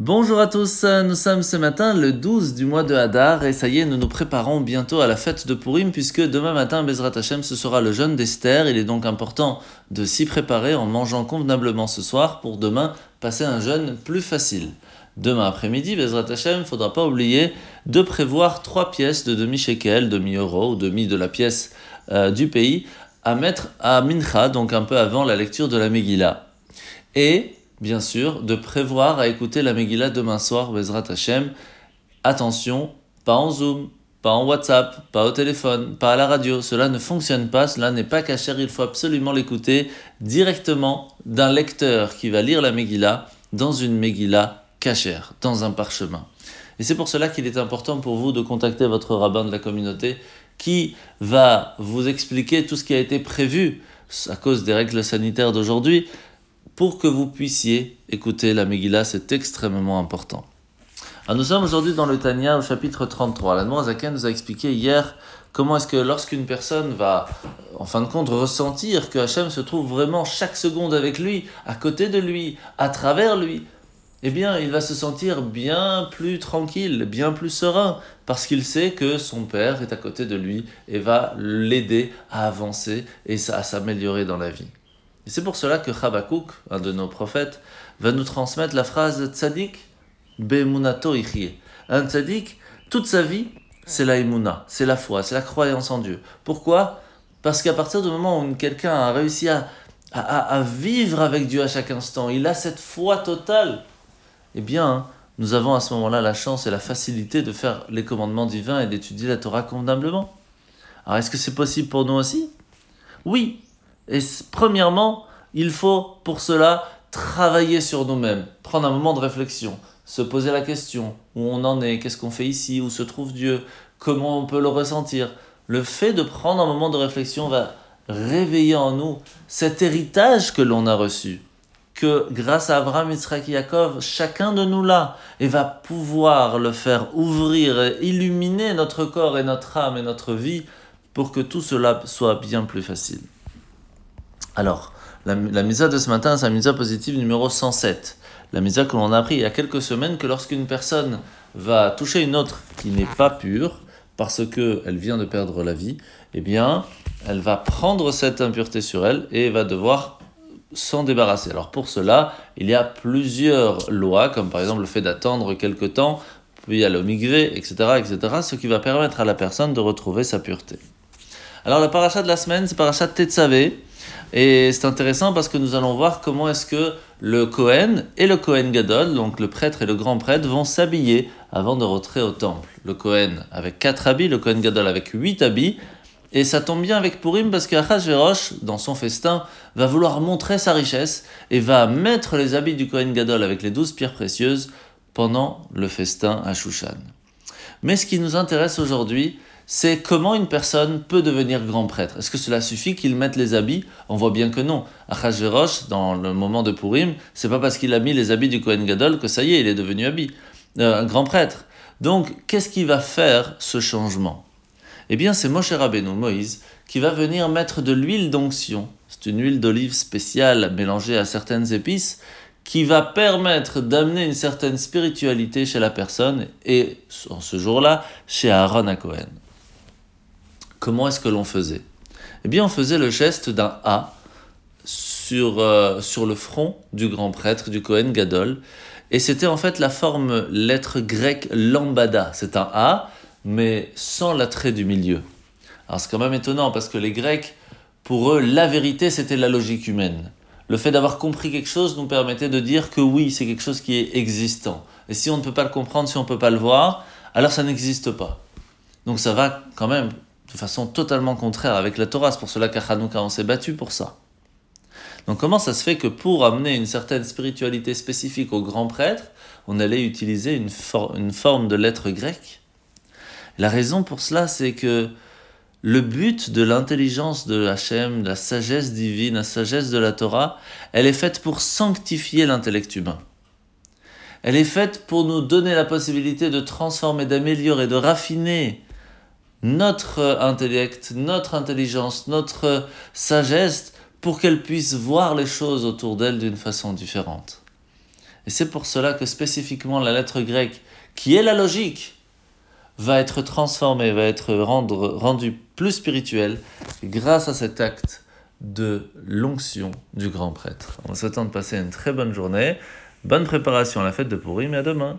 Bonjour à tous, nous sommes ce matin le 12 du mois de Hadar et ça y est, nous nous préparons bientôt à la fête de Purim puisque demain matin, Bezrat Hashem, ce sera le jeûne d'Esther. Il est donc important de s'y préparer en mangeant convenablement ce soir pour demain passer un jeûne plus facile. Demain après-midi, Bezrat Hashem, il ne faudra pas oublier de prévoir trois pièces de demi-shekel, demi-euro ou demi de la pièce euh, du pays à mettre à Mincha, donc un peu avant la lecture de la Megillah. Et bien sûr, de prévoir à écouter la Megillah demain soir, Bezrat Hashem. Attention, pas en Zoom, pas en WhatsApp, pas au téléphone, pas à la radio. Cela ne fonctionne pas, cela n'est pas caché, il faut absolument l'écouter directement d'un lecteur qui va lire la Megillah dans une Megillah cachère, dans un parchemin. Et c'est pour cela qu'il est important pour vous de contacter votre rabbin de la communauté qui va vous expliquer tout ce qui a été prévu à cause des règles sanitaires d'aujourd'hui pour que vous puissiez écouter la Megillah, c'est extrêmement important. Nous sommes aujourd'hui dans le Tanya au chapitre 33. La Zaken nous a expliqué hier comment est-ce que lorsqu'une personne va, en fin de compte, ressentir que Hachem se trouve vraiment chaque seconde avec lui, à côté de lui, à travers lui, eh bien, il va se sentir bien plus tranquille, bien plus serein, parce qu'il sait que son Père est à côté de lui et va l'aider à avancer et à s'améliorer dans la vie. Et c'est pour cela que Habakkuk, un de nos prophètes, va nous transmettre la phrase Tzadik be'emunato ichie. Un tzadik, toute sa vie, c'est la emuna, c'est la foi, c'est la croyance en Dieu. Pourquoi? Parce qu'à partir du moment où quelqu'un a réussi à, à, vivre avec Dieu à chaque instant, il a cette foi totale, eh bien, nous avons à ce moment-là la chance et la facilité de faire les commandements divins et d'étudier la Torah convenablement. Alors, est-ce que c'est possible pour nous aussi? Oui, et premièrement, il faut pour cela travailler sur nous-mêmes, prendre un moment de réflexion, se poser la question où on en est, qu'est-ce qu'on fait ici, où se trouve Dieu, comment on peut le ressentir. Le fait de prendre un moment de réflexion va réveiller en nous cet héritage que l'on a reçu, que grâce à Abraham, Yitzhak et Yaakov, chacun de nous là, et va pouvoir le faire ouvrir et illuminer notre corps et notre âme et notre vie pour que tout cela soit bien plus facile. Alors, la, misa de ce matin, c'est la misa positive numéro 107. La misa que l'on a appris il y a quelques semaines que lorsqu'une personne va toucher une autre qui n'est pas pure, parce qu'elle vient de perdre la vie, eh bien, elle va prendre cette impureté sur elle et va devoir s'en débarrasser. Alors pour cela, il y a plusieurs lois, comme par exemple le fait d'attendre quelque temps, puis il y etc., etc., ce qui va permettre à la personne de retrouver sa pureté. Alors la paracha de la semaine, c'est paracha Tetzavé, et c'est intéressant parce que nous allons voir comment est-ce que le Kohen et le Kohen Gadol, donc le prêtre et le grand prêtre, vont s'habiller avant de rentrer au temple. Le Kohen avec quatre habits, le Kohen Gadol avec huit habits. Et ça tombe bien avec Purim parce qu'Achashverosh, dans son festin, va vouloir montrer sa richesse et va mettre les habits du Kohen Gadol avec les douze pierres précieuses pendant le festin à Shushan. Mais ce qui nous intéresse aujourd'hui, c'est comment une personne peut devenir grand prêtre. Est-ce que cela suffit qu'il mette les habits? On voit bien que non. Achashverosh, dans le moment de Purim, c'est pas parce qu'il a mis les habits du Kohen Gadol que ça y est, il est devenu habit, euh, grand prêtre. Donc, qu'est-ce qui va faire ce changement? Eh bien, c'est Moshe Rabbeinu, Moïse, qui va venir mettre de l'huile d'onction. C'est une huile d'olive spéciale mélangée à certaines épices qui va permettre d'amener une certaine spiritualité chez la personne et, en ce jour-là, chez Aaron à Cohen. Comment est-ce que l'on faisait? Eh bien, on faisait le geste d'un A sur, euh, sur le front du grand prêtre, du Kohen Gadol. Et c'était en fait la forme lettre grecque lambada. C'est un A, mais sans l'attrait du milieu. Alors c'est quand même étonnant parce que les Grecs, pour eux, la vérité, c'était la logique humaine. Le fait d'avoir compris quelque chose nous permettait de dire que oui, c'est quelque chose qui est existant. Et si on ne peut pas le comprendre, si on ne peut pas le voir, alors ça n'existe pas. Donc ça va quand même de façon totalement contraire avec la Torah. C'est pour cela qu'à Hanouka, on s'est battu pour ça. Donc comment ça se fait que pour amener une certaine spiritualité spécifique au grand prêtre, on allait utiliser une, une forme de lettre grecque? La raison pour cela, c'est que le but de l'intelligence de Hachem, de la sagesse divine, la sagesse de la Torah, elle est faite pour sanctifier l'intellect humain. Elle est faite pour nous donner la possibilité de transformer, d'améliorer, de raffiner notre intellect, notre intelligence, notre sagesse pour qu'elle puisse voir les choses autour d'elle d'une façon différente. Et c'est pour cela que spécifiquement la lettre grecque, qui est la logique, va être transformée, va être rendue plus spirituelle grâce à cet acte de l'onction du grand prêtre. En souhaitant de passer une très bonne journée, bonne préparation à la fête de Purim et à demain.